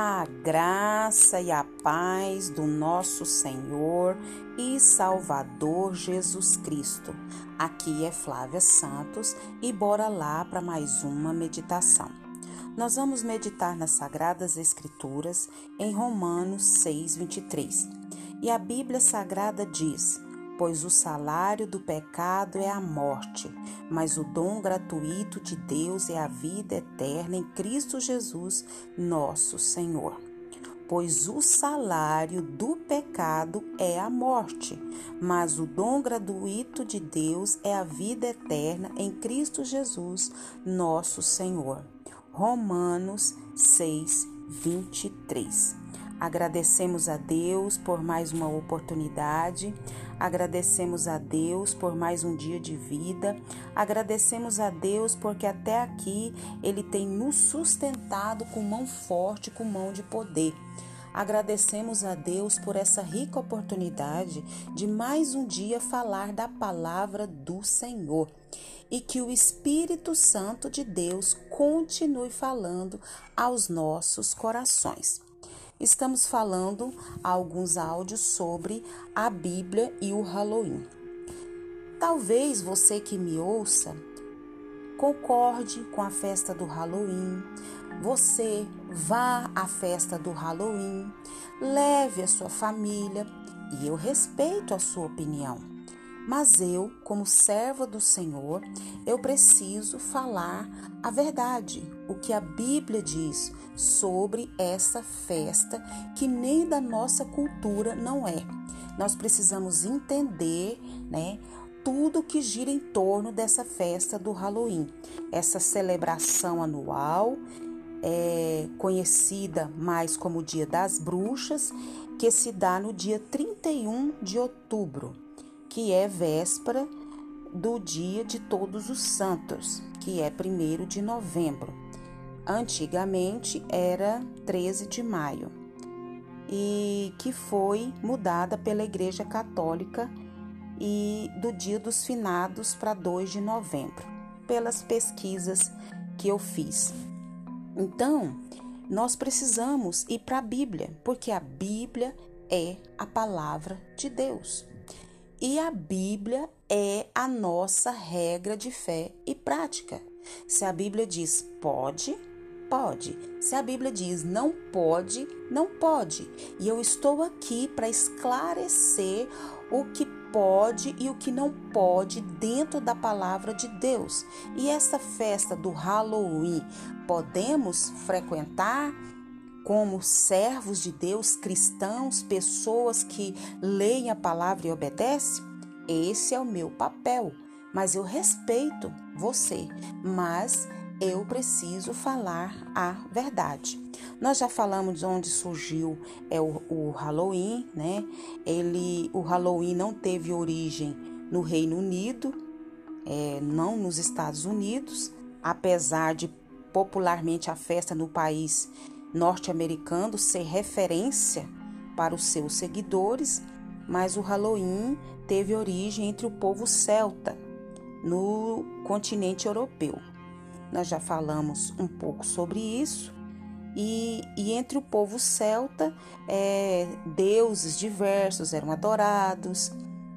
A graça e a paz do nosso Senhor e Salvador Jesus Cristo. Aqui é Flávia Santos e bora lá para mais uma meditação. Nós vamos meditar nas Sagradas Escrituras em Romanos 6:23. E a Bíblia Sagrada diz: pois o salário do pecado é a morte, mas o dom gratuito de Deus é a vida eterna em Cristo Jesus, nosso Senhor. Pois o salário do pecado é a morte, mas o dom gratuito de Deus é a vida eterna em Cristo Jesus, nosso Senhor. Romanos 6, 23. Agradecemos a Deus por mais uma oportunidade, agradecemos a Deus por mais um dia de vida, agradecemos a Deus porque até aqui Ele tem nos sustentado com mão forte, com mão de poder. Agradecemos a Deus por essa rica oportunidade de mais um dia falar da palavra do Senhor. E que o Espírito Santo de Deus continue falando aos nossos corações estamos falando alguns áudios sobre a Bíblia e o Halloween. Talvez você que me ouça concorde com a festa do Halloween. Você vá à festa do Halloween, leve a sua família e eu respeito a sua opinião. Mas eu, como serva do Senhor, eu preciso falar a verdade, o que a Bíblia diz sobre essa festa que nem da nossa cultura não é. Nós precisamos entender, né, tudo que gira em torno dessa festa do Halloween, essa celebração anual, é, conhecida mais como Dia das Bruxas, que se dá no dia 31 de outubro que é véspera do dia de Todos os Santos, que é 1 de novembro. Antigamente era 13 de maio e que foi mudada pela Igreja Católica e do Dia dos Finados para 2 de novembro, pelas pesquisas que eu fiz. Então, nós precisamos ir para a Bíblia, porque a Bíblia é a palavra de Deus. E a Bíblia é a nossa regra de fé e prática. Se a Bíblia diz pode, pode. Se a Bíblia diz não pode, não pode. E eu estou aqui para esclarecer o que pode e o que não pode dentro da palavra de Deus. E essa festa do Halloween, podemos frequentar? Como servos de Deus, cristãos, pessoas que leem a palavra e obedecem? Esse é o meu papel. Mas eu respeito você, mas eu preciso falar a verdade. Nós já falamos de onde surgiu é o, o Halloween, né? Ele, o Halloween não teve origem no Reino Unido, é, não nos Estados Unidos, apesar de popularmente a festa no país norte-americano ser referência para os seus seguidores, mas o Halloween teve origem entre o povo celta no continente europeu. Nós já falamos um pouco sobre isso. E, e entre o povo celta, é, deuses diversos eram adorados,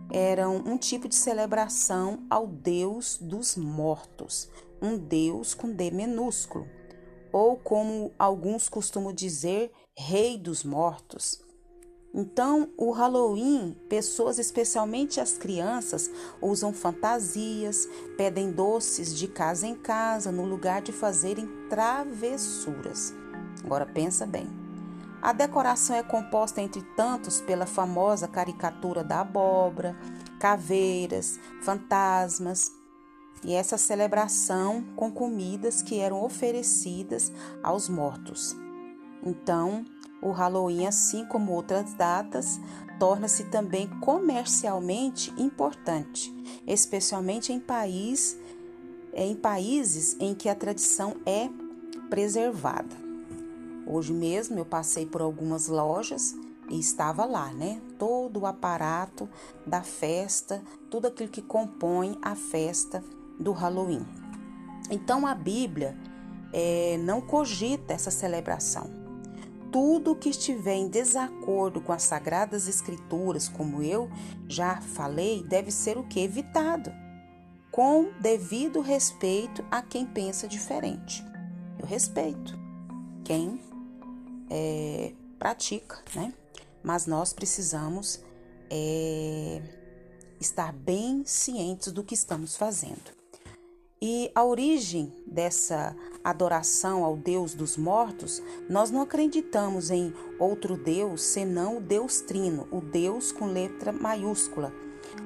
eram um tipo de celebração ao Deus dos mortos, um Deus com D minúsculo ou como alguns costumam dizer, rei dos mortos. Então, o Halloween, pessoas, especialmente as crianças, usam fantasias, pedem doces de casa em casa no lugar de fazerem travessuras. Agora pensa bem. A decoração é composta entre tantos pela famosa caricatura da abóbora, caveiras, fantasmas, e essa celebração com comidas que eram oferecidas aos mortos. Então, o Halloween, assim como outras datas, torna-se também comercialmente importante, especialmente em, país, em países em que a tradição é preservada. Hoje mesmo eu passei por algumas lojas e estava lá, né? Todo o aparato da festa, tudo aquilo que compõe a festa do Halloween. Então a Bíblia é, não cogita essa celebração. tudo que estiver em desacordo com as sagradas escrituras, como eu já falei, deve ser o que evitado, com devido respeito a quem pensa diferente. Eu respeito quem é, pratica, né? Mas nós precisamos é, estar bem cientes do que estamos fazendo. E a origem dessa adoração ao Deus dos mortos, nós não acreditamos em outro Deus senão o Deus Trino, o Deus com letra maiúscula.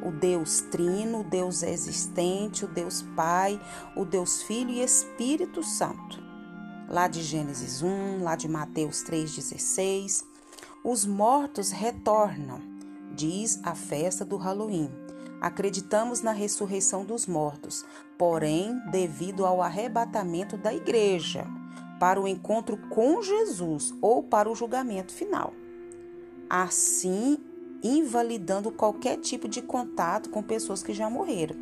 O Deus Trino, o Deus existente, o Deus Pai, o Deus Filho e Espírito Santo. Lá de Gênesis 1, lá de Mateus 3,16. Os mortos retornam, diz a festa do Halloween Acreditamos na ressurreição dos mortos, porém, devido ao arrebatamento da igreja para o encontro com Jesus ou para o julgamento final. Assim, invalidando qualquer tipo de contato com pessoas que já morreram,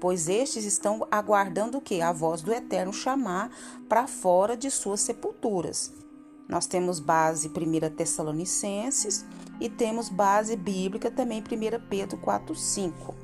pois estes estão aguardando o que? A voz do Eterno chamar para fora de suas sepulturas. Nós temos base 1 Tessalonicenses e temos base bíblica também 1 Pedro 4:5.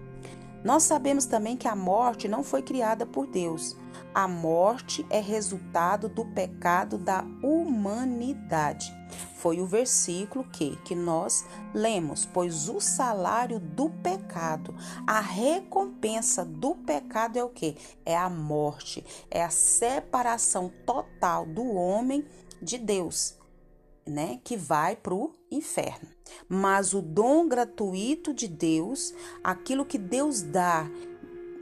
Nós sabemos também que a morte não foi criada por Deus. A morte é resultado do pecado da humanidade. Foi o versículo que, que nós lemos, pois o salário do pecado, a recompensa do pecado é o que? É a morte, é a separação total do homem de Deus né, que vai para o inferno. Mas o dom gratuito de Deus, aquilo que Deus dá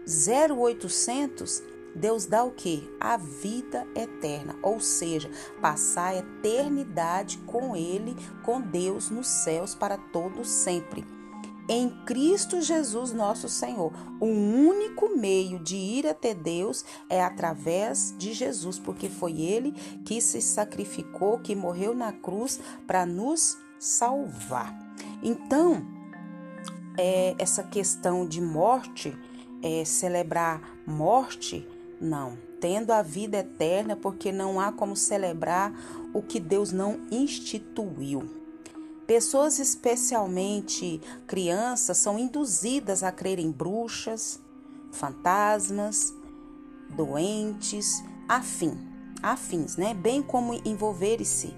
0800, Deus dá o que? A vida eterna, ou seja, passar a eternidade com Ele, com Deus nos céus para todo sempre em Cristo Jesus, nosso Senhor. O único meio de ir até Deus é através de Jesus, porque foi Ele que se sacrificou, que morreu na cruz para nos salvar. Então, é, essa questão de morte, é, celebrar morte, não. Tendo a vida eterna, porque não há como celebrar o que Deus não instituiu. Pessoas, especialmente crianças, são induzidas a crer em bruxas, fantasmas, doentes, afim, afins, né? Bem como envolver-se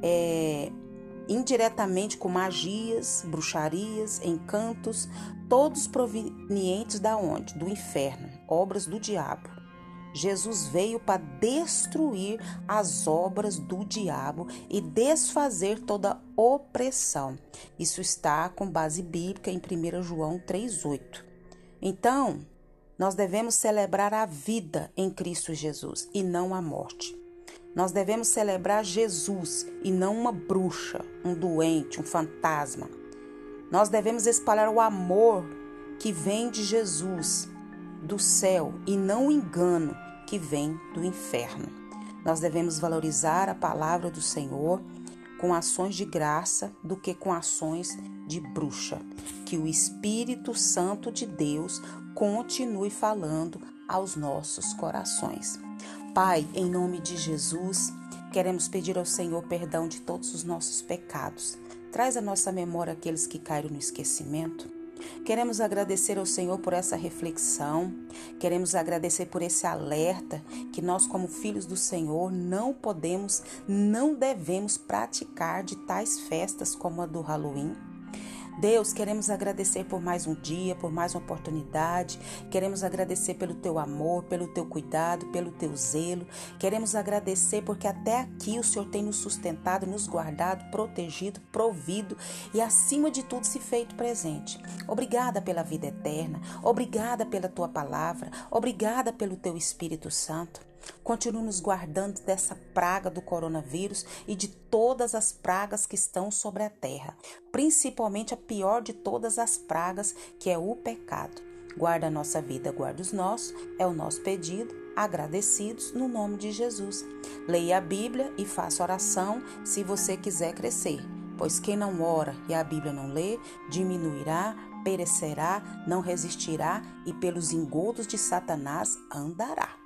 é, indiretamente com magias, bruxarias, encantos, todos provenientes da onde? Do inferno, obras do diabo. Jesus veio para destruir as obras do diabo e desfazer toda opressão. Isso está com base bíblica em 1 João 3,8. Então, nós devemos celebrar a vida em Cristo Jesus e não a morte. Nós devemos celebrar Jesus e não uma bruxa, um doente, um fantasma. Nós devemos espalhar o amor que vem de Jesus, do céu, e não o engano que vem do inferno. Nós devemos valorizar a palavra do Senhor com ações de graça do que com ações de bruxa. Que o Espírito Santo de Deus continue falando aos nossos corações. Pai, em nome de Jesus, queremos pedir ao Senhor perdão de todos os nossos pecados. Traz à nossa memória aqueles que caíram no esquecimento Queremos agradecer ao Senhor por essa reflexão, queremos agradecer por esse alerta que nós, como filhos do Senhor, não podemos, não devemos praticar de tais festas como a do Halloween. Deus, queremos agradecer por mais um dia, por mais uma oportunidade. Queremos agradecer pelo teu amor, pelo teu cuidado, pelo teu zelo. Queremos agradecer porque até aqui o Senhor tem nos sustentado, nos guardado, protegido, provido e, acima de tudo, se feito presente. Obrigada pela vida eterna. Obrigada pela tua palavra. Obrigada pelo teu Espírito Santo. Continue nos guardando dessa praga do coronavírus e de todas as pragas que estão sobre a terra, principalmente a pior de todas as pragas, que é o pecado. Guarda a nossa vida, guarda os nossos, é o nosso pedido, agradecidos no nome de Jesus. Leia a Bíblia e faça oração se você quiser crescer, pois quem não ora e a Bíblia não lê, diminuirá, perecerá, não resistirá e pelos engodos de Satanás andará.